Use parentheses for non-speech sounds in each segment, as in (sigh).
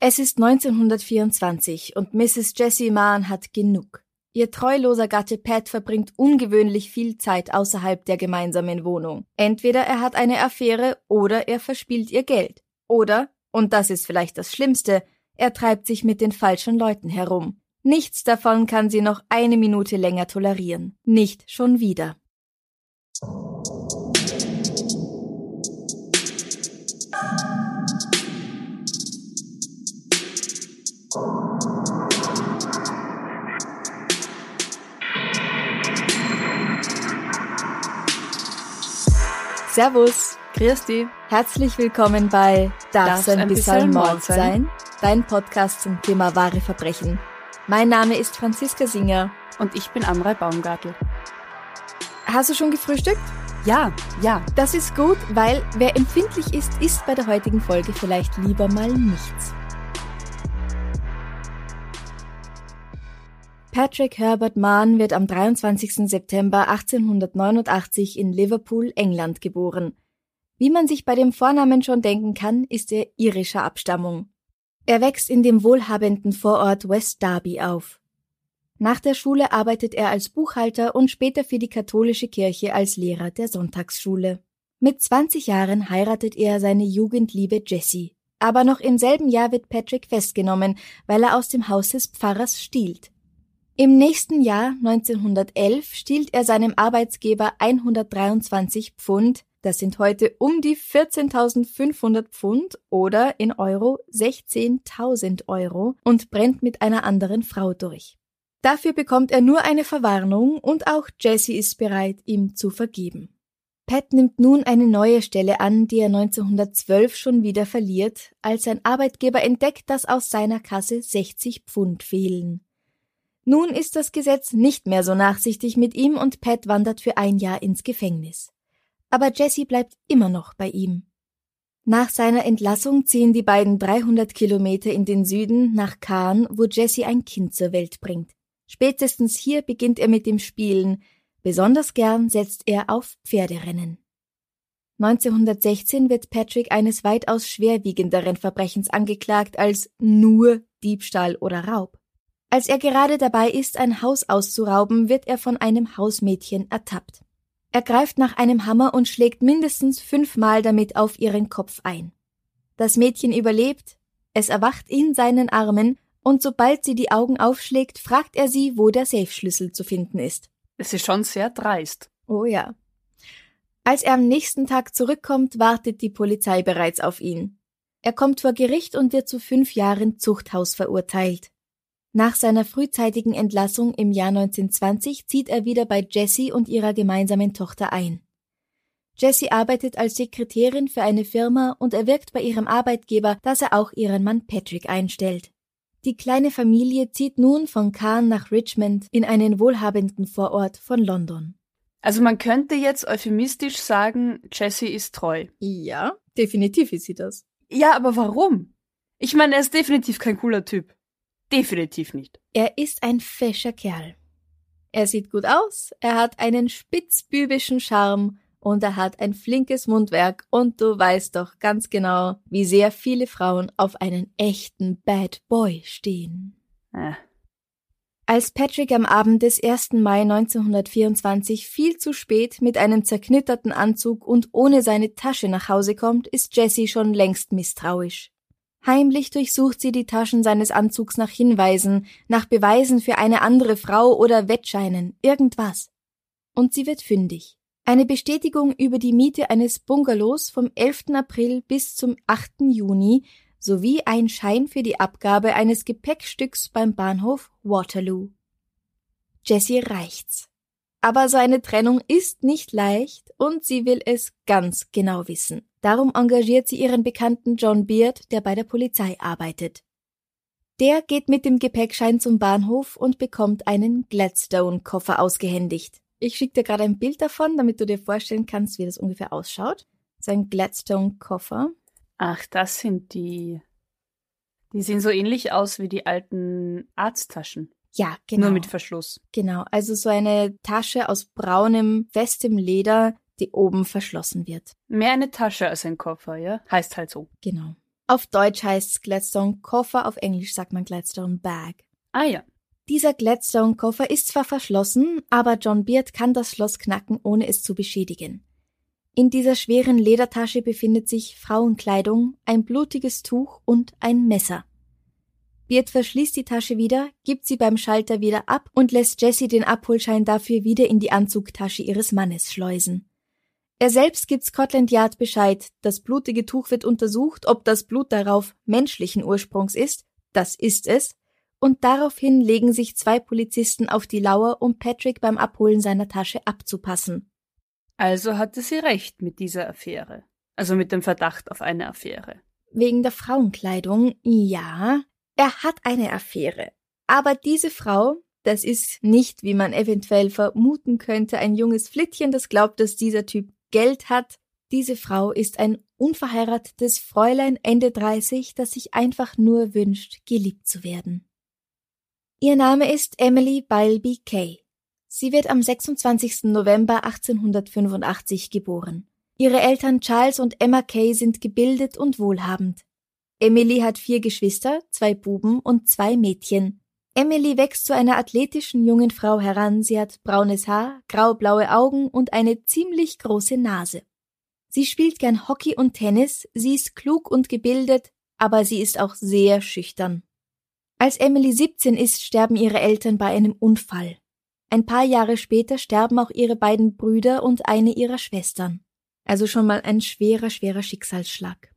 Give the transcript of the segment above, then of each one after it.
Es ist 1924 und Mrs. Jessie Mahn hat genug. Ihr treuloser Gatte Pat verbringt ungewöhnlich viel Zeit außerhalb der gemeinsamen Wohnung. Entweder er hat eine Affäre oder er verspielt ihr Geld. Oder, und das ist vielleicht das Schlimmste, er treibt sich mit den falschen Leuten herum. Nichts davon kann sie noch eine Minute länger tolerieren. Nicht schon wieder. Servus, Christi, herzlich willkommen bei Darf's Darf's ein ein bisschen Mord sein? sein? Dein Podcast zum Thema wahre Verbrechen. Mein Name ist Franziska Singer. Und ich bin Amrei Baumgartl. Hast du schon gefrühstückt? Ja, ja. Das ist gut, weil wer empfindlich ist, isst bei der heutigen Folge vielleicht lieber mal nichts. Patrick Herbert Mann wird am 23. September 1889 in Liverpool, England geboren. Wie man sich bei dem Vornamen schon denken kann, ist er irischer Abstammung. Er wächst in dem wohlhabenden Vorort West Derby auf. Nach der Schule arbeitet er als Buchhalter und später für die katholische Kirche als Lehrer der Sonntagsschule. Mit 20 Jahren heiratet er seine Jugendliebe Jessie. Aber noch im selben Jahr wird Patrick festgenommen, weil er aus dem Haus des Pfarrers stiehlt. Im nächsten Jahr, 1911, stiehlt er seinem Arbeitsgeber 123 Pfund, das sind heute um die 14.500 Pfund oder in Euro 16.000 Euro und brennt mit einer anderen Frau durch. Dafür bekommt er nur eine Verwarnung und auch Jesse ist bereit, ihm zu vergeben. Pat nimmt nun eine neue Stelle an, die er 1912 schon wieder verliert, als sein Arbeitgeber entdeckt, dass aus seiner Kasse 60 Pfund fehlen. Nun ist das Gesetz nicht mehr so nachsichtig mit ihm und Pat wandert für ein Jahr ins Gefängnis. Aber Jesse bleibt immer noch bei ihm. Nach seiner Entlassung ziehen die beiden 300 Kilometer in den Süden nach Caen, wo Jesse ein Kind zur Welt bringt. Spätestens hier beginnt er mit dem Spielen. Besonders gern setzt er auf Pferderennen. 1916 wird Patrick eines weitaus schwerwiegenderen Verbrechens angeklagt als nur Diebstahl oder Raub. Als er gerade dabei ist, ein Haus auszurauben, wird er von einem Hausmädchen ertappt. Er greift nach einem Hammer und schlägt mindestens fünfmal damit auf ihren Kopf ein. Das Mädchen überlebt, es erwacht in seinen Armen und sobald sie die Augen aufschlägt, fragt er sie, wo der Safe-Schlüssel zu finden ist. Es ist schon sehr dreist. Oh ja. Als er am nächsten Tag zurückkommt, wartet die Polizei bereits auf ihn. Er kommt vor Gericht und wird zu fünf Jahren Zuchthaus verurteilt. Nach seiner frühzeitigen Entlassung im Jahr 1920 zieht er wieder bei Jessie und ihrer gemeinsamen Tochter ein. Jessie arbeitet als Sekretärin für eine Firma und erwirkt bei ihrem Arbeitgeber, dass er auch ihren Mann Patrick einstellt. Die kleine Familie zieht nun von Caen nach Richmond in einen wohlhabenden Vorort von London. Also man könnte jetzt euphemistisch sagen, Jessie ist treu. Ja, definitiv ist sie das. Ja, aber warum? Ich meine, er ist definitiv kein cooler Typ. Definitiv nicht. Er ist ein fescher Kerl. Er sieht gut aus, er hat einen spitzbübischen Charme und er hat ein flinkes Mundwerk und du weißt doch ganz genau, wie sehr viele Frauen auf einen echten Bad Boy stehen. Äh. Als Patrick am Abend des 1. Mai 1924 viel zu spät mit einem zerknitterten Anzug und ohne seine Tasche nach Hause kommt, ist Jessie schon längst misstrauisch. Heimlich durchsucht sie die Taschen seines Anzugs nach Hinweisen, nach Beweisen für eine andere Frau oder Wettscheinen, irgendwas. Und sie wird fündig. Eine Bestätigung über die Miete eines Bungalows vom 11. April bis zum 8. Juni sowie ein Schein für die Abgabe eines Gepäckstücks beim Bahnhof Waterloo. Jessie reicht's. Aber so eine Trennung ist nicht leicht und sie will es ganz genau wissen. Darum engagiert sie ihren Bekannten John Beard, der bei der Polizei arbeitet. Der geht mit dem Gepäckschein zum Bahnhof und bekommt einen Gladstone-Koffer ausgehändigt. Ich schicke dir gerade ein Bild davon, damit du dir vorstellen kannst, wie das ungefähr ausschaut. Sein Gladstone-Koffer. Ach, das sind die. Die sehen so ähnlich aus wie die alten Arzttaschen. Ja, genau. Nur mit Verschluss. Genau, also so eine Tasche aus braunem, festem Leder, die oben verschlossen wird. Mehr eine Tasche als ein Koffer, ja? Heißt halt so. Genau. Auf Deutsch heißt es Gladstone Koffer, auf Englisch sagt man Gladstone Bag. Ah ja. Dieser Gladstone Koffer ist zwar verschlossen, aber John Beard kann das Schloss knacken, ohne es zu beschädigen. In dieser schweren Ledertasche befindet sich Frauenkleidung, ein blutiges Tuch und ein Messer. Beard verschließt die Tasche wieder, gibt sie beim Schalter wieder ab und lässt Jessie den Abholschein dafür wieder in die Anzugtasche ihres Mannes schleusen. Er selbst gibt Scotland Yard Bescheid, das blutige Tuch wird untersucht, ob das Blut darauf menschlichen Ursprungs ist, das ist es, und daraufhin legen sich zwei Polizisten auf die Lauer, um Patrick beim Abholen seiner Tasche abzupassen. Also hatte sie recht mit dieser Affäre. Also mit dem Verdacht auf eine Affäre. Wegen der Frauenkleidung, ja, er hat eine Affäre. Aber diese Frau, das ist nicht, wie man eventuell vermuten könnte, ein junges Flittchen, das glaubt, dass dieser Typ Geld hat. Diese Frau ist ein unverheiratetes Fräulein Ende 30, das sich einfach nur wünscht, geliebt zu werden. Ihr Name ist Emily Bilby Kay. Sie wird am 26. November 1885 geboren. Ihre Eltern Charles und Emma Kay sind gebildet und wohlhabend. Emily hat vier Geschwister, zwei Buben und zwei Mädchen. Emily wächst zu einer athletischen jungen Frau heran, sie hat braunes Haar, graublaue Augen und eine ziemlich große Nase. Sie spielt gern Hockey und Tennis, sie ist klug und gebildet, aber sie ist auch sehr schüchtern. Als Emily 17 ist, sterben ihre Eltern bei einem Unfall. Ein paar Jahre später sterben auch ihre beiden Brüder und eine ihrer Schwestern. Also schon mal ein schwerer, schwerer Schicksalsschlag.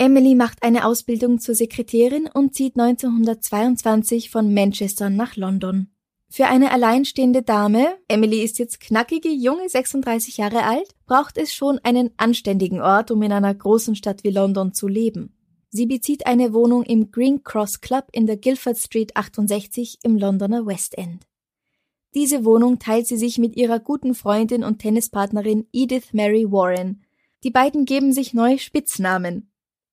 Emily macht eine Ausbildung zur Sekretärin und zieht 1922 von Manchester nach London. Für eine alleinstehende Dame, Emily ist jetzt knackige, junge 36 Jahre alt, braucht es schon einen anständigen Ort, um in einer großen Stadt wie London zu leben. Sie bezieht eine Wohnung im Green Cross Club in der Guildford Street 68 im Londoner West End. Diese Wohnung teilt sie sich mit ihrer guten Freundin und Tennispartnerin Edith Mary Warren. Die beiden geben sich neue Spitznamen.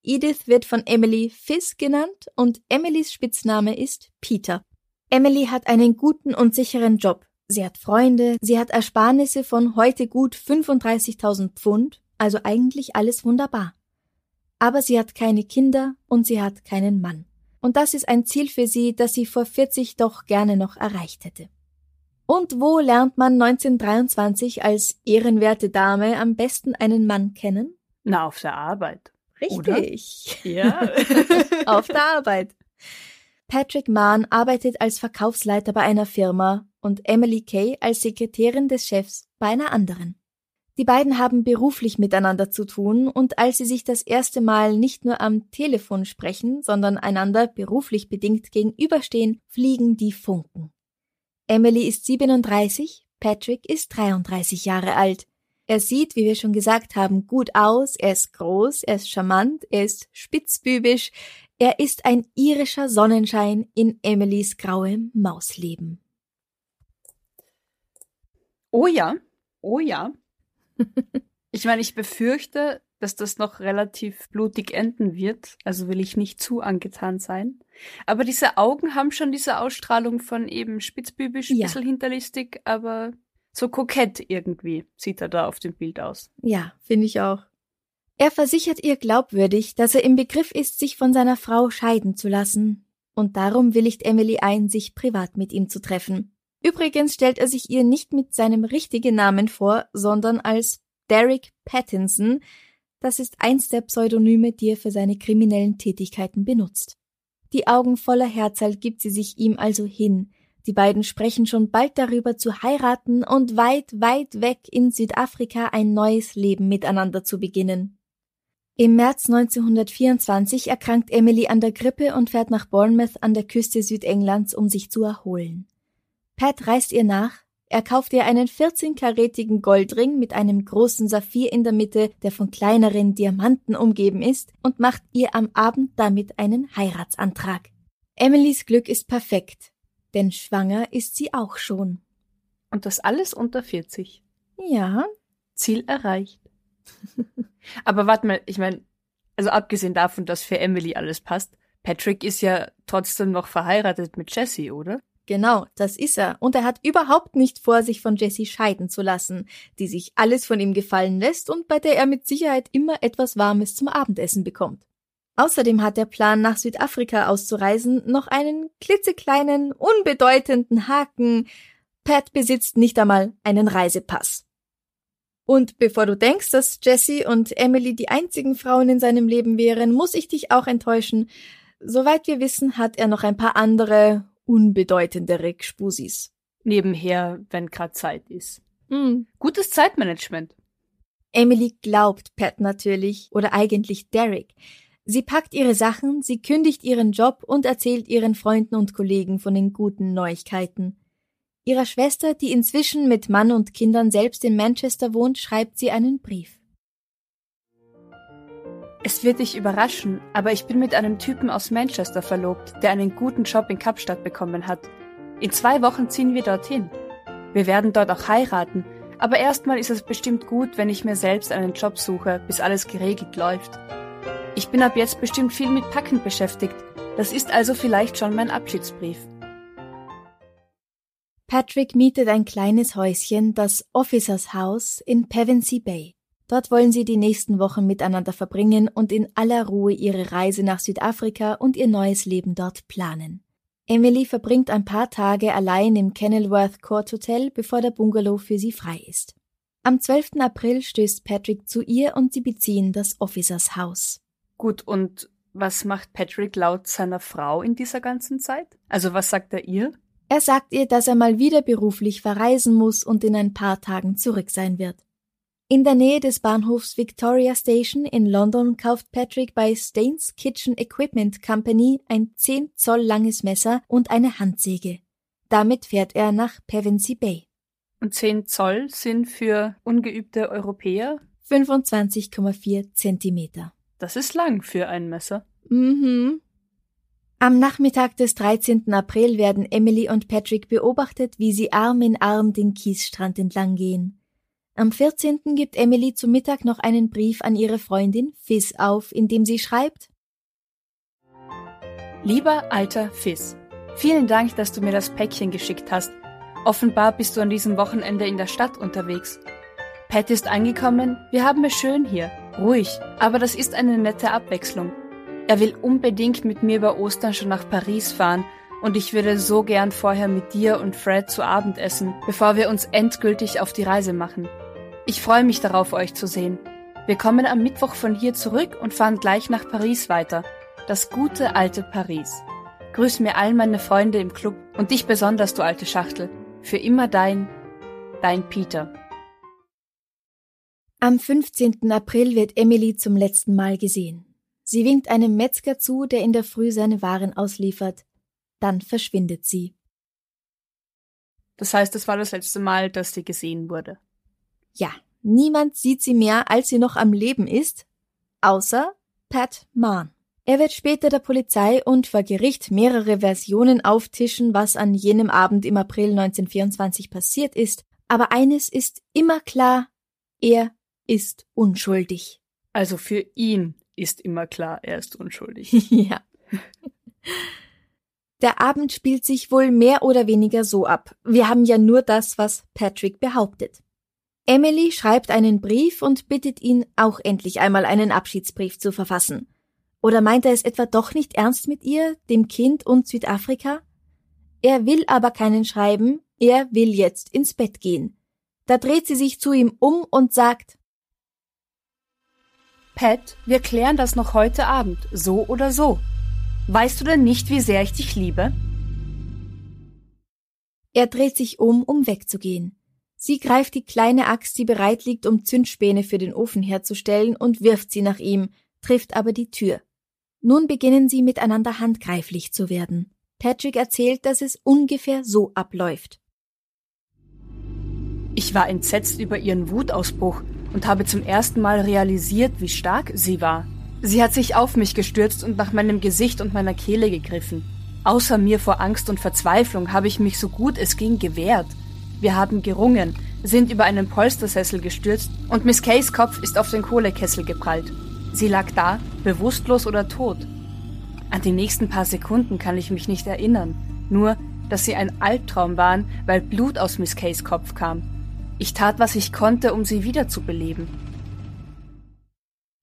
Edith wird von Emily Fizz genannt und Emilys Spitzname ist Peter. Emily hat einen guten und sicheren Job. Sie hat Freunde, sie hat Ersparnisse von heute gut 35.000 Pfund, also eigentlich alles wunderbar. Aber sie hat keine Kinder und sie hat keinen Mann. Und das ist ein Ziel für sie, das sie vor 40 doch gerne noch erreicht hätte. Und wo lernt man 1923 als ehrenwerte Dame am besten einen Mann kennen? Na, auf der Arbeit. Richtig. Oder? Ja. (laughs) auf der Arbeit. Patrick Mahn arbeitet als Verkaufsleiter bei einer Firma und Emily Kay als Sekretärin des Chefs bei einer anderen. Die beiden haben beruflich miteinander zu tun und als sie sich das erste Mal nicht nur am Telefon sprechen, sondern einander beruflich bedingt gegenüberstehen, fliegen die Funken. Emily ist 37, Patrick ist 33 Jahre alt. Er sieht, wie wir schon gesagt haben, gut aus, er ist groß, er ist charmant, er ist spitzbübisch, er ist ein irischer Sonnenschein in Emilys grauem Mausleben. Oh ja, oh ja. (laughs) ich meine, ich befürchte, dass das noch relativ blutig enden wird, also will ich nicht zu angetan sein. Aber diese Augen haben schon diese Ausstrahlung von eben spitzbübisch, Ja. bisschen hinterlistig, aber so kokett irgendwie sieht er da auf dem Bild aus. Ja, finde ich auch. Er versichert ihr glaubwürdig, dass er im Begriff ist, sich von seiner Frau scheiden zu lassen. Und darum willigt Emily ein, sich privat mit ihm zu treffen. Übrigens stellt er sich ihr nicht mit seinem richtigen Namen vor, sondern als Derek Pattinson. Das ist eins der Pseudonyme, die er für seine kriminellen Tätigkeiten benutzt. Die Augen voller Herzalt gibt sie sich ihm also hin. Die beiden sprechen schon bald darüber zu heiraten und weit, weit weg in Südafrika ein neues Leben miteinander zu beginnen. Im März 1924 erkrankt Emily an der Grippe und fährt nach Bournemouth an der Küste Südenglands, um sich zu erholen. Pat reist ihr nach, Er kauft ihr einen 14-karätigen Goldring mit einem großen Saphir in der Mitte, der von kleineren Diamanten umgeben ist, und macht ihr am Abend damit einen Heiratsantrag. Emilys Glück ist perfekt, denn schwanger ist sie auch schon. Und das alles unter 40. Ja. Ziel erreicht. (laughs) Aber warte mal, ich meine, also abgesehen davon, dass für Emily alles passt, Patrick ist ja trotzdem noch verheiratet mit Jessie, oder? Genau, das ist er. Und er hat überhaupt nicht vor, sich von Jessie scheiden zu lassen, die sich alles von ihm gefallen lässt und bei der er mit Sicherheit immer etwas Warmes zum Abendessen bekommt. Außerdem hat der Plan, nach Südafrika auszureisen, noch einen klitzekleinen, unbedeutenden Haken. Pat besitzt nicht einmal einen Reisepass. Und bevor du denkst, dass Jessie und Emily die einzigen Frauen in seinem Leben wären, muss ich dich auch enttäuschen. Soweit wir wissen, hat er noch ein paar andere unbedeutendere Gspusis. Nebenher, wenn grad Zeit ist. Mhm. Gutes Zeitmanagement. Emily glaubt Pat natürlich, oder eigentlich Derek. Sie packt ihre Sachen, sie kündigt ihren Job und erzählt ihren Freunden und Kollegen von den guten Neuigkeiten. Ihrer Schwester, die inzwischen mit Mann und Kindern selbst in Manchester wohnt, schreibt sie einen Brief. Es wird dich überraschen, aber ich bin mit einem Typen aus Manchester verlobt, der einen guten Job in Kapstadt bekommen hat. In zwei Wochen ziehen wir dorthin. Wir werden dort auch heiraten, aber erstmal ist es bestimmt gut, wenn ich mir selbst einen Job suche, bis alles geregelt läuft. Ich bin ab jetzt bestimmt viel mit Packen beschäftigt. Das ist also vielleicht schon mein Abschiedsbrief. Patrick mietet ein kleines Häuschen, das Officers House in Pevensey Bay. Dort wollen sie die nächsten Wochen miteinander verbringen und in aller Ruhe ihre Reise nach Südafrika und ihr neues Leben dort planen. Emily verbringt ein paar Tage allein im Kenilworth Court Hotel, bevor der Bungalow für sie frei ist. Am 12. April stößt Patrick zu ihr und sie beziehen das Officers House. Gut, und was macht Patrick laut seiner Frau in dieser ganzen Zeit? Also was sagt er ihr? Er sagt ihr, dass er mal wieder beruflich verreisen muss und in ein paar Tagen zurück sein wird. In der Nähe des Bahnhofs Victoria Station in London kauft Patrick bei Staines Kitchen Equipment Company ein 10 Zoll langes Messer und eine Handsäge. Damit fährt er nach Pevensey Bay. Und 10 Zoll sind für ungeübte Europäer 25,4 Zentimeter. Das ist lang für ein Messer. Mhm. Am Nachmittag des 13. April werden Emily und Patrick beobachtet, wie sie Arm in Arm den Kiesstrand entlang gehen. Am 14. gibt Emily zu Mittag noch einen Brief an ihre Freundin Fizz auf, in dem sie schreibt Lieber alter Fizz, vielen Dank, dass du mir das Päckchen geschickt hast. Offenbar bist du an diesem Wochenende in der Stadt unterwegs. Pat ist angekommen, wir haben es schön hier, ruhig, aber das ist eine nette Abwechslung. Er will unbedingt mit mir über Ostern schon nach Paris fahren und ich würde so gern vorher mit dir und Fred zu Abend essen, bevor wir uns endgültig auf die Reise machen. Ich freue mich darauf, euch zu sehen. Wir kommen am Mittwoch von hier zurück und fahren gleich nach Paris weiter. Das gute alte Paris. Grüß mir all meine Freunde im Club und dich besonders, du alte Schachtel. Für immer dein, dein Peter. Am 15. April wird Emily zum letzten Mal gesehen. Sie winkt einem Metzger zu, der in der Früh seine Waren ausliefert. Dann verschwindet sie. Das heißt, es war das letzte Mal, dass sie gesehen wurde. Ja, niemand sieht sie mehr, als sie noch am Leben ist, außer Pat Mahn. Er wird später der Polizei und vor Gericht mehrere Versionen auftischen, was an jenem Abend im April 1924 passiert ist, aber eines ist immer klar, er ist unschuldig. Also für ihn ist immer klar, er ist unschuldig. (laughs) ja. Der Abend spielt sich wohl mehr oder weniger so ab. Wir haben ja nur das, was Patrick behauptet. Emily schreibt einen Brief und bittet ihn, auch endlich einmal einen Abschiedsbrief zu verfassen. Oder meint er es etwa doch nicht ernst mit ihr, dem Kind und Südafrika? Er will aber keinen schreiben, er will jetzt ins Bett gehen. Da dreht sie sich zu ihm um und sagt Pat, wir klären das noch heute Abend, so oder so. Weißt du denn nicht, wie sehr ich dich liebe? Er dreht sich um, um wegzugehen. Sie greift die kleine Axt, die bereit liegt, um Zündspäne für den Ofen herzustellen, und wirft sie nach ihm, trifft aber die Tür. Nun beginnen sie miteinander handgreiflich zu werden. Patrick erzählt, dass es ungefähr so abläuft. Ich war entsetzt über ihren Wutausbruch und habe zum ersten Mal realisiert, wie stark sie war. Sie hat sich auf mich gestürzt und nach meinem Gesicht und meiner Kehle gegriffen. Außer mir vor Angst und Verzweiflung habe ich mich so gut es ging gewehrt. Wir haben gerungen, sind über einen Polstersessel gestürzt und Miss Kays Kopf ist auf den Kohlekessel geprallt. Sie lag da, bewusstlos oder tot. An die nächsten paar Sekunden kann ich mich nicht erinnern, nur, dass sie ein Albtraum waren, weil Blut aus Miss Kays Kopf kam. Ich tat, was ich konnte, um sie wiederzubeleben.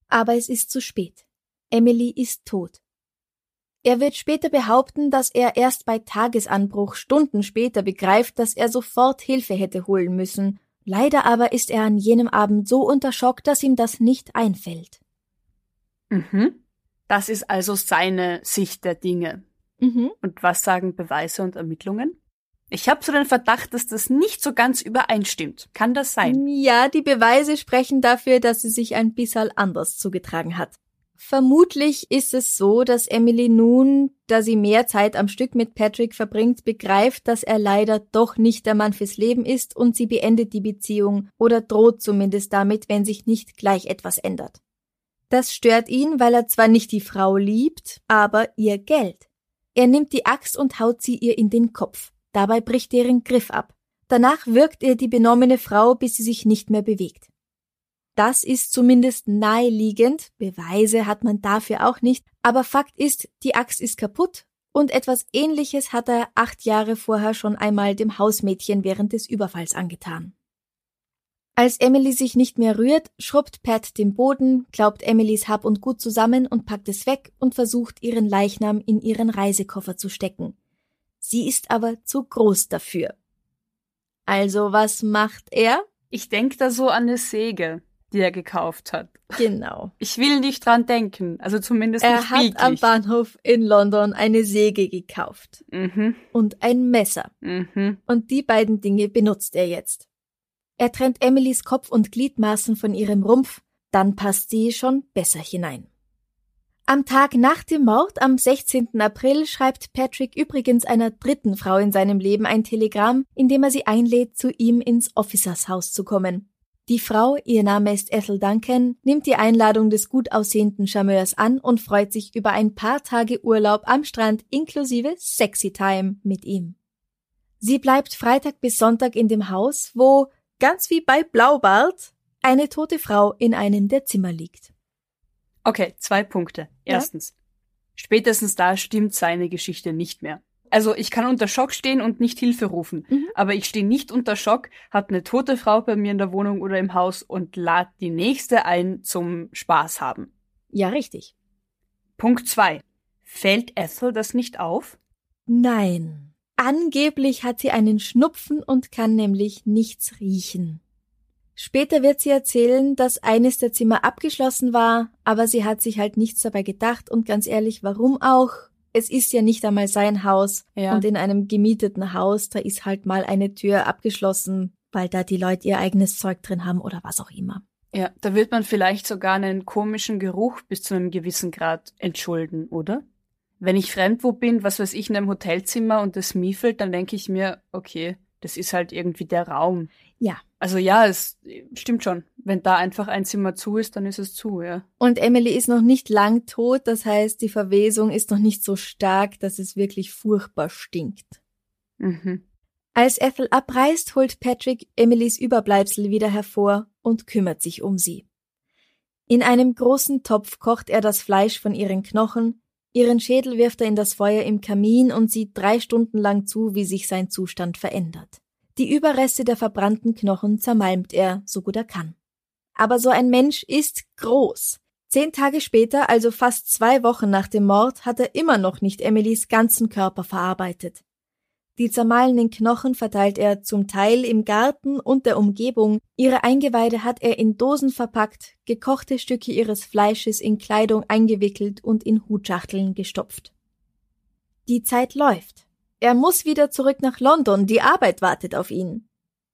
Aber es ist zu spät. Emily ist tot. Er wird später behaupten, dass er erst bei Tagesanbruch Stunden später begreift, dass er sofort Hilfe hätte holen müssen. Leider aber ist er an jenem Abend so unter Schock, dass ihm das nicht einfällt. Mhm. Das ist also seine Sicht der Dinge. Mhm. Und was sagen Beweise und Ermittlungen? Ich habe so den Verdacht, dass das nicht so ganz übereinstimmt. Kann das sein? Ja, die Beweise sprechen dafür, dass sie sich ein bisschen anders zugetragen hat. Vermutlich ist es so, dass Emily nun, da sie mehr Zeit am Stück mit Patrick verbringt, begreift, dass er leider doch nicht der Mann fürs Leben ist und sie beendet die Beziehung oder droht zumindest damit, wenn sich nicht gleich etwas ändert. Das stört ihn, weil er zwar nicht die Frau liebt, aber ihr Geld. Er nimmt die Axt und haut sie ihr in den Kopf. Dabei bricht er ihren Griff ab. Danach wirkt er die benommene Frau, bis sie sich nicht mehr bewegt. Das ist zumindest naheliegend, Beweise hat man dafür auch nicht, aber Fakt ist, die Axt ist kaputt und etwas ähnliches hat er acht Jahre vorher schon einmal dem Hausmädchen während des Überfalls angetan. Als Emily sich nicht mehr rührt, schrubbt Pat den Boden, glaubt Emilys Hab und Gut zusammen und packt es weg und versucht, ihren Leichnam in ihren Reisekoffer zu stecken. Sie ist aber zu groß dafür. Also was macht er? Ich denke da so an eine Säge, die er gekauft hat. Genau. (laughs) Ich will nicht dran denken, also zumindest er nicht hat bildlich. am Bahnhof in London eine Säge gekauft Mhm, und ein Messer. mhm. Und die beiden Dinge benutzt er jetzt. Er trennt Emilys Kopf und Gliedmaßen von ihrem Rumpf, dann passt sie schon besser hinein. Am Tag nach dem Mord am 16. April schreibt Patrick übrigens einer dritten Frau in seinem Leben ein Telegramm, in dem er sie einlädt, zu ihm ins Officershaus zu kommen. Die Frau, ihr Name ist Ethel Duncan, nimmt die Einladung des gut aussehenden Charmeurs an und freut sich über ein paar Tage Urlaub am Strand inklusive Sexy Time mit ihm. Sie bleibt Freitag bis Sonntag in dem Haus, wo, ganz wie bei Blaubart, eine tote Frau in einem der Zimmer liegt. Okay, zwei Punkte. Ja. Erstens, spätestens da stimmt seine Geschichte nicht mehr. Also ich kann unter Schock stehen und nicht Hilfe rufen, Mhm. aber ich stehe nicht unter Schock, hat eine tote Frau bei mir in der Wohnung oder im Haus und lad die nächste ein zum Spaß haben. Ja, richtig. Punkt zwei. Fällt Ethel das nicht auf? Nein. Angeblich hat sie einen Schnupfen und kann nämlich nichts riechen. Später wird sie erzählen, dass eines der Zimmer abgeschlossen war, aber sie hat sich halt nichts dabei gedacht und ganz ehrlich, warum auch? Es ist ja nicht einmal sein Haus Ja. und in einem gemieteten Haus, da ist halt mal eine Tür abgeschlossen, weil da die Leute ihr eigenes Zeug drin haben oder was auch immer. Ja, da wird man vielleicht sogar einen komischen Geruch bis zu einem gewissen Grad entschulden, oder? Wenn ich fremdwo bin, was weiß ich, in einem Hotelzimmer und es miefelt, dann denke ich mir, okay, das ist halt irgendwie der Raum. Ja. Also ja, es stimmt schon. Wenn da einfach ein Zimmer zu ist, dann ist es zu, ja. Und Emily ist noch nicht lang tot, das heißt, die Verwesung ist noch nicht so stark, dass es wirklich furchtbar stinkt. Mhm. Als Ethel abreist, holt Patrick Emilys Überbleibsel wieder hervor und kümmert sich um sie. In einem großen Topf kocht er das Fleisch von ihren Knochen, ihren Schädel wirft er in das Feuer im Kamin und sieht drei Stunden lang zu, wie sich sein Zustand verändert. Die Überreste der verbrannten Knochen zermalmt er, so gut er kann. Aber so ein Mensch ist groß. Zehn Tage später, also fast zwei Wochen nach dem Mord, hat er immer noch nicht Emilys ganzen Körper verarbeitet. Die zermahlenen Knochen verteilt er zum Teil im Garten und der Umgebung, ihre Eingeweide hat er in Dosen verpackt, gekochte Stücke ihres Fleisches in Kleidung eingewickelt und in Hutschachteln gestopft. Die Zeit läuft. Er muss wieder zurück nach London, die Arbeit wartet auf ihn.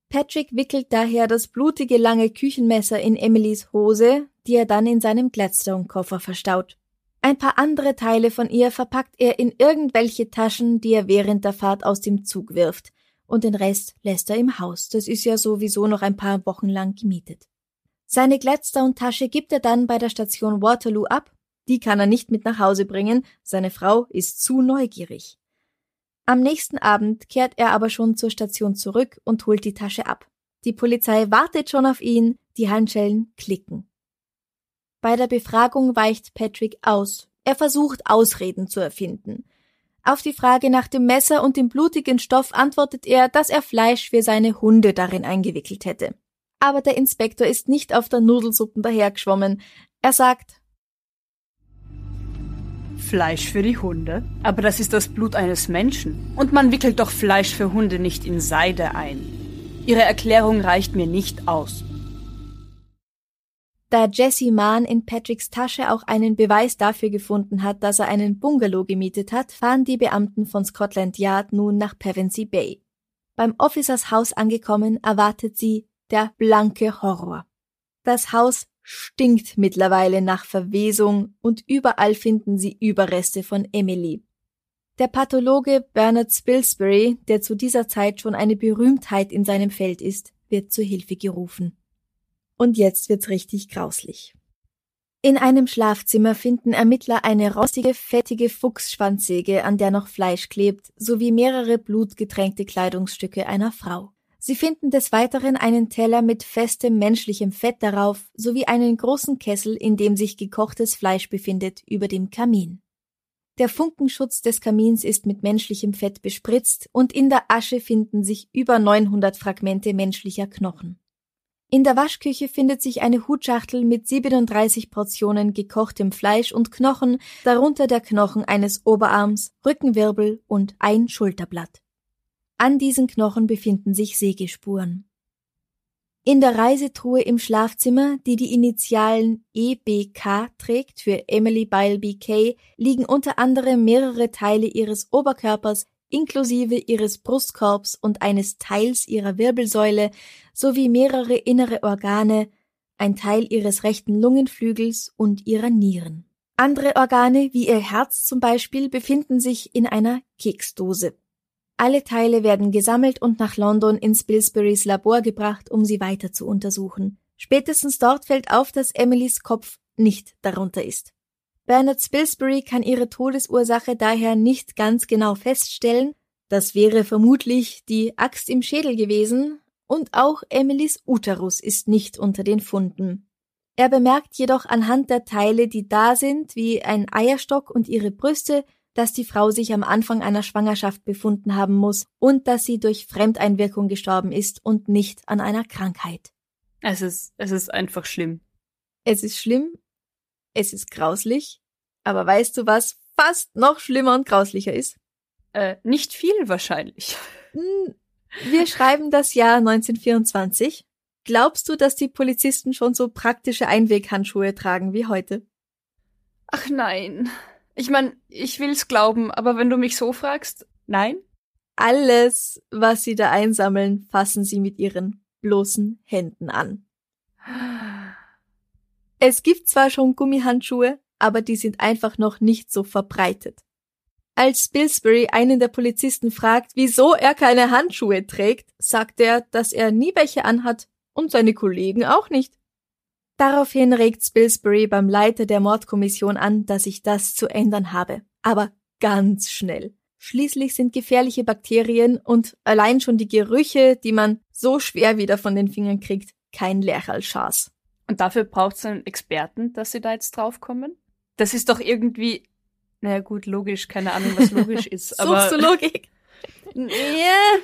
Patrick wickelt daher das blutige lange Küchenmesser in Emilys Hose, die er dann in seinem Gladstone-Koffer verstaut. Ein paar andere Teile von ihr verpackt er in irgendwelche Taschen, die er während der Fahrt aus dem Zug wirft, und den Rest lässt er im Haus. Das ist ja sowieso noch ein paar Wochen lang gemietet. Seine Gladstone-Tasche gibt er dann bei der Station Waterloo ab. Die kann er nicht mit nach Hause bringen, seine Frau ist zu neugierig. Am nächsten Abend kehrt er aber schon zur Station zurück und holt die Tasche ab. Die Polizei wartet schon auf ihn, die Handschellen klicken. Bei der Befragung weicht Patrick aus. Er versucht Ausreden zu erfinden. Auf die Frage nach dem Messer und dem blutigen Stoff antwortet er, dass er Fleisch für seine Hunde darin eingewickelt hätte. Aber der Inspektor ist nicht auf der Nudelsuppen dahergeschwommen. Er sagt, Fleisch für die Hunde? Aber das ist das Blut eines Menschen. Und man wickelt doch Fleisch für Hunde nicht in Seide ein. Ihre Erklärung reicht mir nicht aus. Da Jesse Mann in Patricks Tasche auch einen Beweis dafür gefunden hat, dass er einen Bungalow gemietet hat, fahren die Beamten von Scotland Yard nun nach Pevensey Bay. Beim Officers Haus angekommen, erwartet sie der blanke Horror. Das Haus stinkt mittlerweile nach Verwesung und überall finden sie Überreste von Emily. Der Pathologe Bernard Spilsbury, der zu dieser Zeit schon eine Berühmtheit in seinem Feld ist, wird zu Hilfe gerufen. Und jetzt wird's richtig grauslich. In einem Schlafzimmer finden Ermittler eine rostige, fettige Fuchsschwanzsäge, an der noch Fleisch klebt, sowie mehrere blutgetränkte Kleidungsstücke einer Frau. Sie finden des Weiteren einen Teller mit festem menschlichem Fett darauf, sowie einen großen Kessel, in dem sich gekochtes Fleisch befindet, über dem Kamin. Der Funkenschutz des Kamins ist mit menschlichem Fett bespritzt und in der Asche finden sich über 900 Fragmente menschlicher Knochen. In der Waschküche findet sich eine Hutschachtel mit 37 Portionen gekochtem Fleisch und Knochen, darunter der Knochen eines Oberarms, Rückenwirbel und ein Schulterblatt. An diesen Knochen befinden sich Sägespuren. In der Reisetruhe im Schlafzimmer, die die Initialen EBK trägt für Emily Bileby Kay, liegen unter anderem mehrere Teile ihres Oberkörpers inklusive ihres Brustkorbs und eines Teils ihrer Wirbelsäule sowie mehrere innere Organe, ein Teil ihres rechten Lungenflügels und ihrer Nieren. Andere Organe, wie ihr Herz zum Beispiel, befinden sich in einer Keksdose. Alle Teile werden gesammelt und nach London ins Pillsburys Labor gebracht, um sie weiter zu untersuchen. Spätestens dort fällt auf, dass Emilys Kopf nicht darunter ist. Bernard Spilsbury kann ihre Todesursache daher nicht ganz genau feststellen, das wäre vermutlich die Axt im Schädel gewesen, und auch Emilys Uterus ist nicht unter den Funden. Er bemerkt jedoch anhand der Teile, die da sind, wie ein Eierstock und ihre Brüste, dass die Frau sich am Anfang einer Schwangerschaft befunden haben muss und dass sie durch Fremdeinwirkung gestorben ist und nicht an einer Krankheit. Es ist, es ist einfach schlimm. Es ist schlimm, es ist grauslich, aber weißt du, was fast noch schlimmer und grauslicher ist? Äh, nicht viel wahrscheinlich. (laughs) Wir schreiben das Jahr 1924. Glaubst du, dass die Polizisten schon so praktische Einweghandschuhe tragen wie heute? Ach nein. Ich meine, ich will's glauben, aber wenn du mich so fragst, nein? Alles, was sie da einsammeln, fassen sie mit ihren bloßen Händen an. Es gibt zwar schon Gummihandschuhe, aber die sind einfach noch nicht so verbreitet. Als Spilsbury einen der Polizisten fragt, wieso er keine Handschuhe trägt, sagt er, dass er nie welche anhat und seine Kollegen auch nicht. Daraufhin regt Spilsbury beim Leiter der Mordkommission an, dass sich das zu ändern habe. Aber ganz schnell. Schließlich sind gefährliche Bakterien und allein schon die Gerüche, die man so schwer wieder von den Fingern kriegt, kein Lerchalschaß. Und dafür braucht es einen Experten, dass sie da jetzt draufkommen? Das ist doch irgendwie, naja gut, logisch, keine Ahnung, was logisch ist. (laughs) aber Suchst du Logik? (laughs) ja,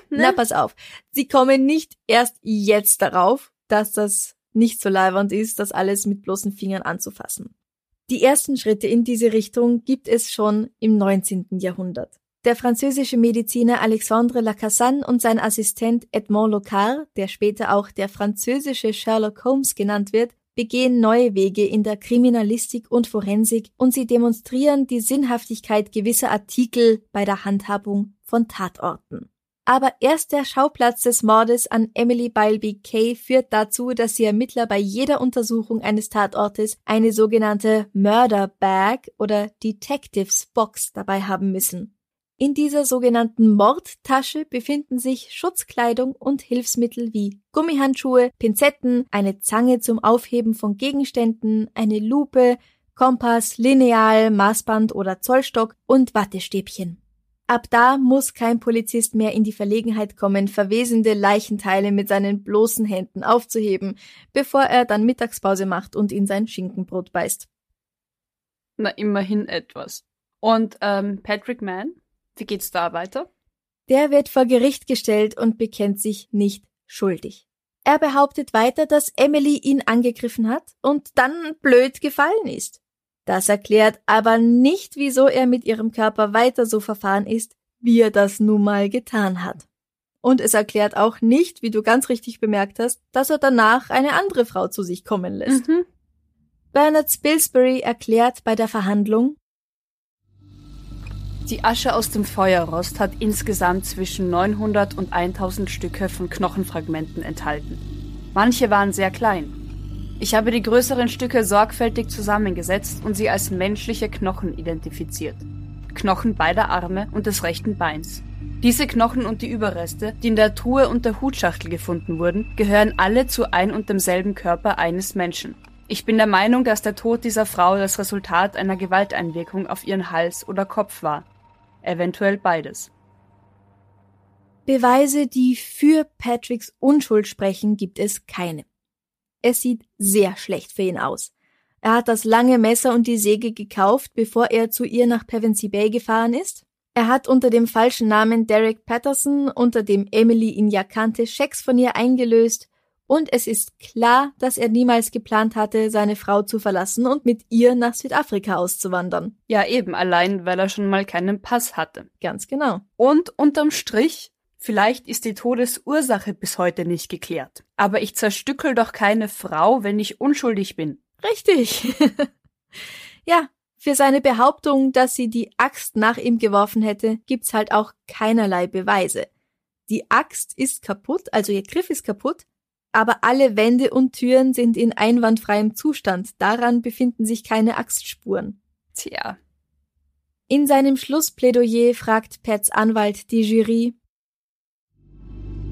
ne? Na, pass auf. Sie kommen nicht erst jetzt darauf, dass das nicht so leiwand ist, das alles mit bloßen Fingern anzufassen. Die ersten Schritte in diese Richtung gibt es schon im 19. Jahrhundert. Der französische Mediziner Alexandre Lacassagne und sein Assistent Edmond Locard, der später auch der französische Sherlock Holmes genannt wird, begehen neue Wege in der Kriminalistik und Forensik und sie demonstrieren die Sinnhaftigkeit gewisser Artikel bei der Handhabung von Tatorten. Aber erst der Schauplatz des Mordes an Emily Bileby Kay führt dazu, dass die Ermittler bei jeder Untersuchung eines Tatortes eine sogenannte Murder Bag oder Detectives Box dabei haben müssen. In dieser sogenannten Mordtasche befinden sich Schutzkleidung und Hilfsmittel wie Gummihandschuhe, Pinzetten, eine Zange zum Aufheben von Gegenständen, eine Lupe, Kompass, Lineal, Maßband oder Zollstock und Wattestäbchen. Ab da muss kein Polizist mehr in die Verlegenheit kommen, verwesende Leichenteile mit seinen bloßen Händen aufzuheben, bevor er dann Mittagspause macht und in sein Schinkenbrot beißt. Na, immerhin etwas. Und ähm, Patrick Mann, wie geht's da weiter? Der wird vor Gericht gestellt und bekennt sich nicht schuldig. Er behauptet weiter, dass Emily ihn angegriffen hat und dann blöd gefallen ist. Das erklärt aber nicht, wieso er mit ihrem Körper weiter so verfahren ist, wie er das nun mal getan hat. Und es erklärt auch nicht, wie du ganz richtig bemerkt hast, dass er danach eine andere Frau zu sich kommen lässt. Mhm. Bernard Spilsbury erklärt bei der Verhandlung, die Asche aus dem Feuerrost hat insgesamt zwischen 900 und 1000 Stücke von Knochenfragmenten enthalten. Manche waren sehr klein, ich habe die größeren Stücke sorgfältig zusammengesetzt und sie als menschliche Knochen identifiziert. Knochen beider Arme und des rechten Beins. Diese Knochen und die Überreste, die in der Truhe und der Hutschachtel gefunden wurden, gehören alle zu ein und demselben Körper eines Menschen. Ich bin der Meinung, dass der Tod dieser Frau das Resultat einer Gewalteinwirkung auf ihren Hals oder Kopf war. Eventuell beides. Beweise, die für Patricks Unschuld sprechen, gibt es keine. Es sieht sehr schlecht für ihn aus. Er hat das lange Messer und die Säge gekauft, bevor er zu ihr nach Pevensey Bay gefahren ist. Er hat unter dem falschen Namen Derek Patterson, unter dem Emily ihn ja kannte, Schecks von ihr eingelöst und es ist klar, dass er niemals geplant hatte, seine Frau zu verlassen und mit ihr nach Südafrika auszuwandern. Ja, eben, allein weil er schon mal keinen Pass hatte. Ganz genau. Und unterm Strich Vielleicht ist die Todesursache bis heute nicht geklärt. Aber ich zerstückel doch keine Frau, wenn ich unschuldig bin. Richtig. (laughs) ja, für seine Behauptung, dass sie die Axt nach ihm geworfen hätte, gibt's halt auch keinerlei Beweise. Die Axt ist kaputt, also ihr Griff ist kaputt, aber alle Wände und Türen sind in einwandfreiem Zustand. Daran befinden sich keine Axtspuren. Tja. In seinem Schlussplädoyer fragt Pets Anwalt die Jury,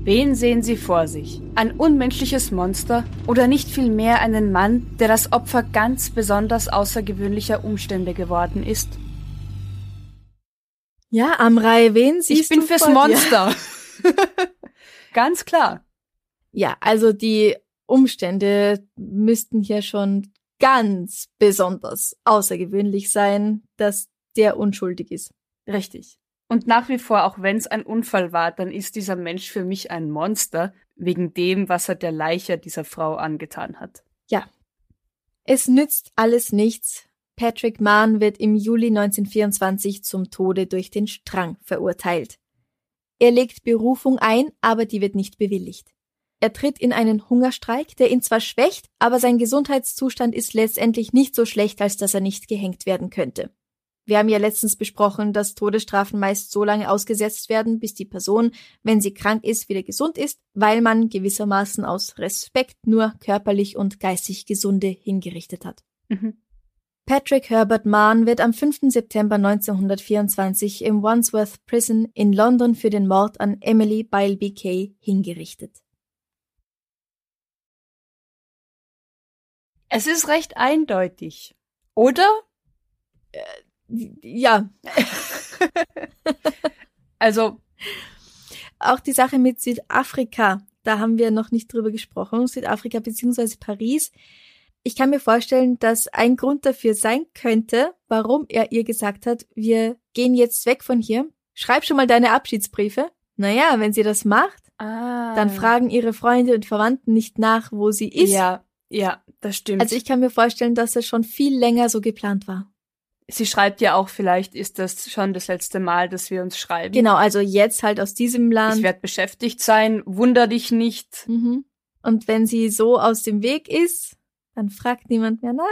Wen sehen Sie vor sich? Ein unmenschliches Monster oder nicht vielmehr einen Mann, der das Opfer ganz besonders außergewöhnlicher Umstände geworden ist? Ja, Amrei, wen siehst Ich bin du fürs Monster. (laughs) ganz klar. Ja, also die Umstände müssten hier schon ganz besonders außergewöhnlich sein, dass der unschuldig ist. Richtig. Und nach wie vor, auch wenn es ein Unfall war, dann ist dieser Mensch für mich ein Monster, wegen dem, was er der Leiche dieser Frau angetan hat. Ja. Es nützt alles nichts. Patrick Mahn wird im Juli 1924 zum Tode durch den Strang verurteilt. Er legt Berufung ein, aber die wird nicht bewilligt. Er tritt in einen Hungerstreik, der ihn zwar schwächt, aber sein Gesundheitszustand ist letztendlich nicht so schlecht, als dass er nicht gehängt werden könnte. Wir haben ja letztens besprochen, dass Todesstrafen meist so lange ausgesetzt werden, bis die Person, wenn sie krank ist, wieder gesund ist, weil man gewissermaßen aus Respekt nur körperlich und geistig Gesunde hingerichtet hat. Mhm. Patrick Herbert Mahn wird am 5. September 1924 im Wandsworth Prison in London für den Mord an Emily Bileby Kay hingerichtet. Es ist recht eindeutig, oder? Äh, ja. (laughs) also. Auch die Sache mit Südafrika, da haben wir noch nicht drüber gesprochen. Südafrika beziehungsweise Paris. Ich kann mir vorstellen, dass ein Grund dafür sein könnte, warum er ihr gesagt hat, wir gehen jetzt weg von hier. Schreib schon mal deine Abschiedsbriefe. Naja, wenn sie das macht, ah. dann fragen ihre Freunde und Verwandten nicht nach, wo sie ist. Ja, ja, das stimmt. Also ich kann mir vorstellen, dass es schon viel länger so geplant war. Sie schreibt ja auch, vielleicht ist das schon das letzte Mal, dass wir uns schreiben. Genau, also jetzt halt aus diesem Land. Ich werde beschäftigt sein, wunder dich nicht. Mhm. Und wenn sie so aus dem Weg ist, dann fragt niemand mehr nach.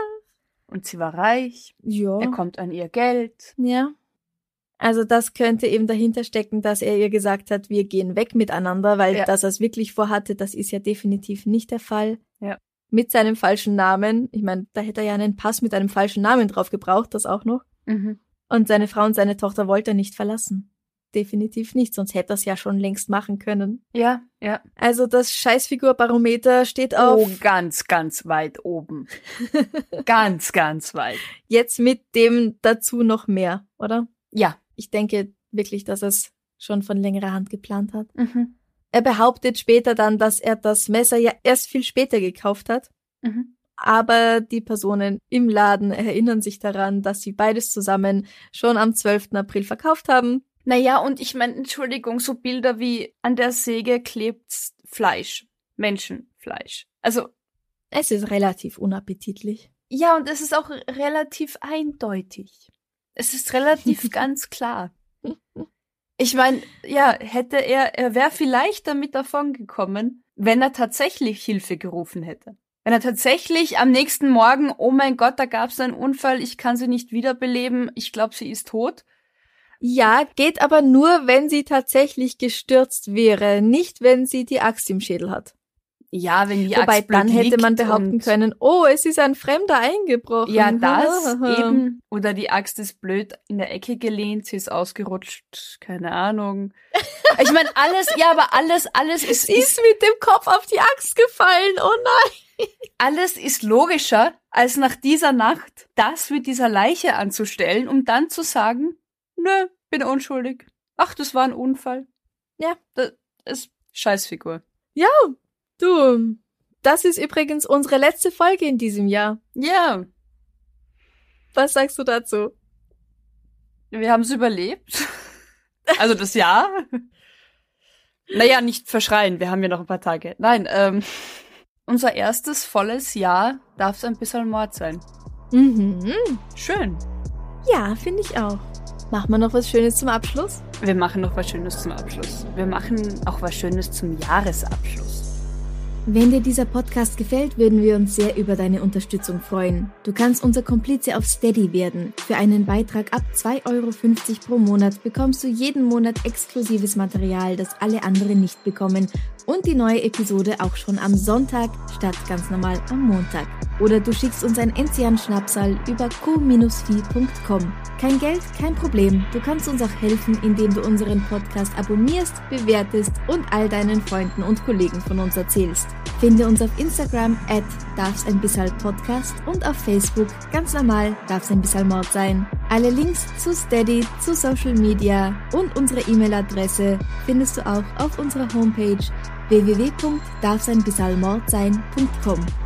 Und sie war reich. Ja. Er kommt an ihr Geld. Ja. Also das könnte eben dahinter stecken, dass er ihr gesagt hat, wir gehen weg miteinander, weil ja. dass er es wirklich vorhatte, das ist ja definitiv nicht der Fall. Mit seinem falschen Namen. Ich meine, da hätte er ja einen Pass mit einem falschen Namen drauf gebraucht, das auch noch. Mhm. Und seine Frau und seine Tochter wollte er nicht verlassen. definitiv nicht, sonst hätte er es ja schon längst machen können. Ja, ja. Also das Scheißfigurbarometer steht auf. Oh, ganz, ganz weit oben. (laughs) ganz, ganz weit. Jetzt mit dem dazu noch mehr, oder? Ja. Ich denke wirklich, dass er es schon von längerer Hand geplant hat. Mhm. Er behauptet später dann, dass er das Messer ja erst viel später gekauft hat. Mhm. Aber die Personen im Laden erinnern sich daran, dass sie beides zusammen schon am 12. April verkauft haben. Naja, und ich meine, Entschuldigung, so Bilder wie an der Säge klebt Fleisch. Menschenfleisch. Also, Es ist relativ unappetitlich. ja, und es ist auch relativ eindeutig. Es ist relativ (laughs) ganz klar. Ich meine, ja, hätte er, er wäre vielleicht damit davon gekommen, wenn er tatsächlich Hilfe gerufen hätte. Wenn er tatsächlich am nächsten Morgen, oh mein Gott, da gab es einen Unfall, ich kann sie nicht wiederbeleben, ich glaube, sie ist tot. Ja, geht aber nur, wenn sie tatsächlich gestürzt wäre, nicht wenn sie die Axt im Schädel hat. Ja, wenn die Wobei Axt blöd dann hätte man behaupten können, oh, es ist ein Fremder eingebrochen. Ja, das (laughs) eben. Oder die Axt ist blöd in der Ecke gelehnt, sie ist ausgerutscht, keine Ahnung. (laughs) Ich meine, alles, ja, aber alles, alles ist, Sie ist mit dem Kopf auf die Axt gefallen, oh nein. alles ist logischer, als nach dieser Nacht das mit dieser Leiche anzustellen, um dann zu sagen, nö, bin unschuldig. Ach, das war ein Unfall. Ja. Das ist Scheißfigur. Du, das ist übrigens unsere letzte Folge in diesem Jahr. Ja, Was sagst du dazu? wir haben es überlebt. Also das Jahr. Naja, nicht verschreien, wir haben ja noch ein paar Tage. Nein, ähm, unser erstes volles Jahr darf es ein bisschen Mord sein. Mhm. Schön. Ja, finde ich auch. Machen wir noch was Schönes zum Abschluss? Wir machen noch was Schönes zum Abschluss. Wir machen auch was Schönes zum Jahresabschluss. Wenn dir dieser Podcast gefällt, würden wir uns sehr über deine Unterstützung freuen. Du kannst unser Komplize auf Steady werden. Für einen Beitrag ab 2,50 Euro pro Monat bekommst du jeden Monat exklusives Material, das alle anderen nicht bekommen und die neue Episode auch schon am Sonntag statt ganz normal am Montag. Oder du schickst uns ein Enzian-Schnapsal über co-fi.com. Kein Geld, kein Problem. Du kannst uns auch helfen, indem du unseren Podcast abonnierst, bewertest und all deinen Freunden und Kollegen von uns erzählst. Finde uns auf Instagram at darf's ein bisschen Podcast und auf Facebook ganz normal darf's ein bisschen Mord sein. Alle Links zu Steady, zu Social Media und unsere E-Mail-Adresse findest du auch auf unserer Homepage www.darfseinbissalmordsein.com.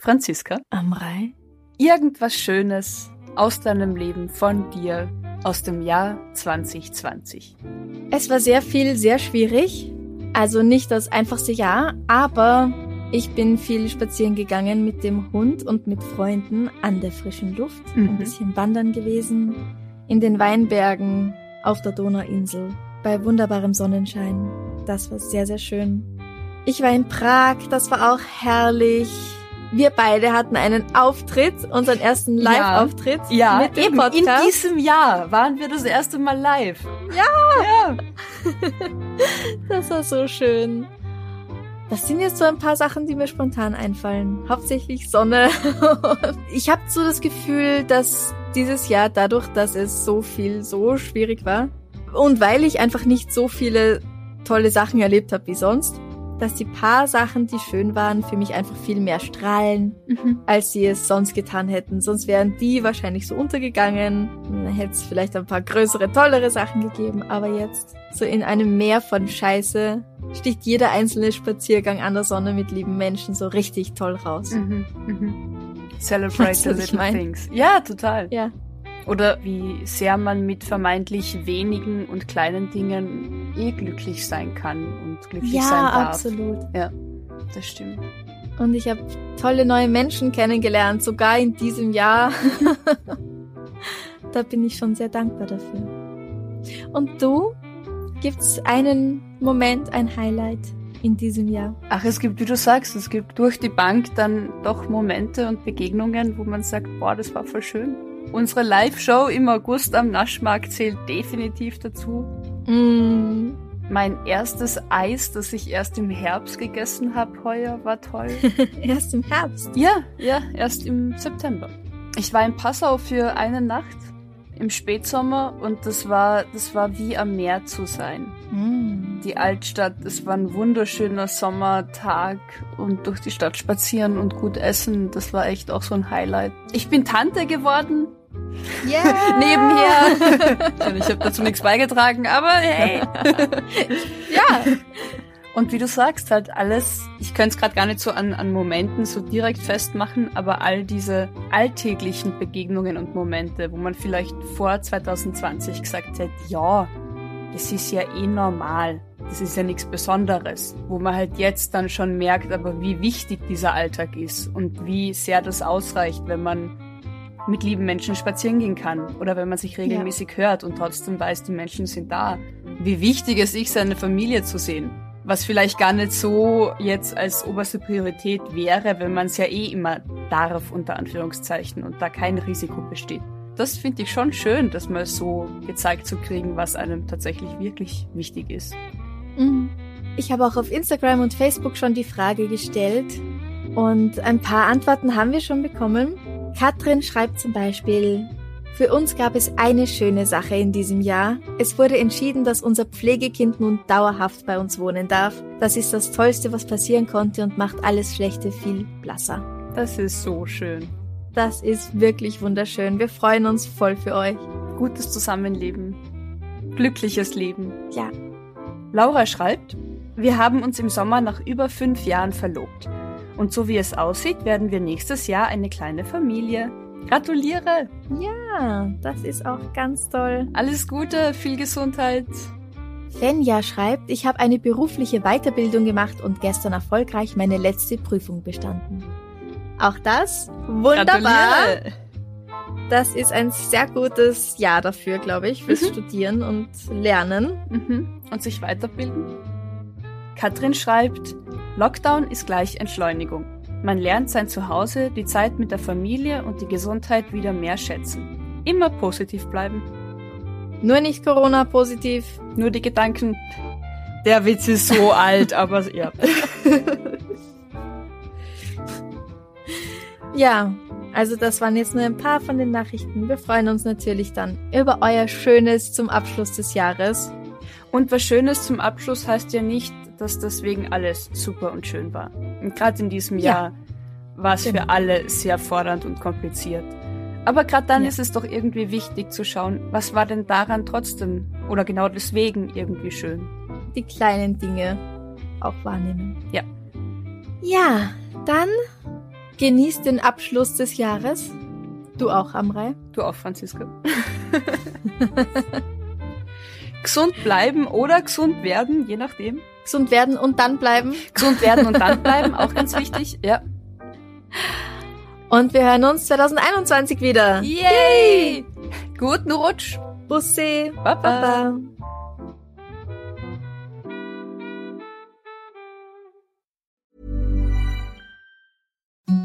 Franziska, Amrei? irgendwas Schönes aus deinem Leben, von dir, aus dem Jahr 2020. Es war sehr viel, sehr schwierig. Also nicht das einfachste Jahr, aber ich bin viel spazieren gegangen mit dem Hund und mit Freunden an der frischen Luft. Mhm. Ein bisschen wandern gewesen. In den Weinbergen, auf der Donauinsel, bei wunderbarem Sonnenschein. Das war sehr, sehr schön. Ich war in Prag, das war auch herrlich. Wir beide hatten einen Auftritt, unseren ersten. Live-Auftritt Ja, mit dem Podcast. in diesem Jahr waren wir das erste Mal live. Ja! Ja! (laughs) Das war so schön. Das sind jetzt so ein paar Sachen, die mir spontan einfallen. Hauptsächlich Sonne. (laughs) ich habe so das Gefühl, dass dieses Jahr dadurch, dass es so viel so schwierig war und weil ich einfach nicht so viele tolle Sachen erlebt habe wie sonst, dass die paar Sachen, die schön waren, für mich einfach viel mehr strahlen, Mhm. als sie es sonst getan hätten. Sonst wären die wahrscheinlich so untergegangen. Dann hätte es vielleicht ein paar größere, tollere Sachen gegeben. Aber jetzt, so in einem Meer von Scheiße, sticht jeder einzelne Spaziergang an der Sonne mit lieben Menschen so richtig toll raus. Mhm. Mhm. Celebrate Weißt the little things. Ja, total. Ja. Oder wie sehr man mit vermeintlich wenigen und kleinen Dingen eh glücklich sein kann und glücklich sein Ja, darf. absolut. Das stimmt. Und ich habe tolle neue Menschen kennengelernt, sogar in diesem Jahr. (laughs) da bin ich schon sehr dankbar dafür. Und du? Gibt's einen Moment, ein Highlight in diesem Jahr? Ach, es gibt, wie du sagst, es gibt durch die Bank dann doch Momente und Begegnungen, wo man sagt, boah, das war voll schön. Unsere Live-Show im August am Naschmarkt zählt definitiv dazu. Mm, Mein erstes Eis, das ich erst im Herbst gegessen habe heuer, war toll. (laughs) erst im Herbst. ja, ja, erst im September. Ich war in Passau für eine Nacht im Spätsommer und das war, das war wie am Meer zu sein. Mm. Die Altstadt, es war ein wunderschöner Sommertag und durch die Stadt spazieren und gut essen, das war echt auch so ein Highlight. Ich bin Tante geworden. Yeah. (laughs) Nebenher. (laughs) ich habe dazu nichts beigetragen, aber hey. (laughs) ja. Und wie du sagst, halt alles, ich könnte es gerade gar nicht so an, an Momenten so direkt festmachen, aber all diese alltäglichen Begegnungen und Momente, wo man vielleicht vor 2020 gesagt hätte, ja, das ist ja eh normal, das ist ja nichts Besonderes, wo man halt jetzt dann schon merkt, aber wie wichtig dieser Alltag ist und wie sehr das ausreicht, wenn man mit lieben Menschen spazieren gehen kann oder wenn man sich regelmäßig ja. hört und trotzdem weiß, die Menschen sind da. Wie wichtig es ist, seine Familie zu sehen was vielleicht gar nicht so jetzt als oberste Priorität wäre, wenn man es ja eh immer darf, unter Anführungszeichen, und da kein Risiko besteht. Das finde ich schon schön, dass mal so gezeigt zu kriegen, was einem tatsächlich wirklich wichtig ist. Mhm. Ich habe auch auf Instagram und Facebook schon die Frage gestellt und ein paar Antworten haben wir schon bekommen. Katrin schreibt zum Beispiel, für uns gab es eine schöne Sache in diesem Jahr. Es wurde entschieden, dass unser Pflegekind nun dauerhaft bei uns wohnen darf. Das ist das Tollste, was passieren konnte und macht alles Schlechte viel blasser. Das ist so schön. Das ist wirklich wunderschön. Wir freuen uns voll für euch. Gutes Zusammenleben. Glückliches Leben. Ja. Laura schreibt, wir haben uns im Sommer nach über fünf Jahren verlobt. Und so wie es aussieht, werden wir nächstes Jahr eine kleine Familie. Gratuliere! Ja, das ist auch ganz toll. Alles Gute, viel Gesundheit. Fenja schreibt, ich habe eine berufliche Weiterbildung gemacht und gestern erfolgreich meine letzte Prüfung bestanden. Auch das wunderbar. Gratuliere. Das ist ein sehr gutes Jahr dafür, glaube ich, fürs mhm. Studieren und Lernen. Mhm. Und sich weiterbilden. Katrin schreibt, Lockdown ist gleich Entschleunigung. Man lernt sein Zuhause, die Zeit mit der Familie und die Gesundheit wieder mehr schätzen. Immer positiv bleiben. Nur nicht Corona-positiv. Nur die Gedanken. Der Witz ist so (laughs) alt, aber ja. (laughs) ja, also das waren jetzt nur ein paar von den Nachrichten. Wir freuen uns natürlich dann über euer Schönes zum Abschluss des Jahres. Und was Schönes zum Abschluss heißt ja nicht, dass deswegen alles super und schön war. Und gerade in diesem ja. Jahr war es für alle sehr fordernd und kompliziert. Aber gerade dann ja. ist es doch irgendwie wichtig zu schauen, was war denn daran trotzdem oder genau deswegen irgendwie schön. Die kleinen Dinge auch wahrnehmen. Ja. Ja, dann genießt den Abschluss des Jahres. Du auch, Amrei. Du auch, Franziska. (laughs) gesund bleiben oder gesund werden, je nachdem. Gesund werden und dann bleiben. (laughs) Gesund werden und dann bleiben, auch ganz wichtig, ja. Und wir hören uns 2021 wieder. Yay! Guten Rutsch. Bussi. Baba. Baba.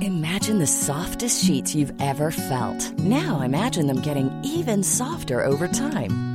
Imagine the softest sheets you've ever felt. Now imagine them getting even softer over time.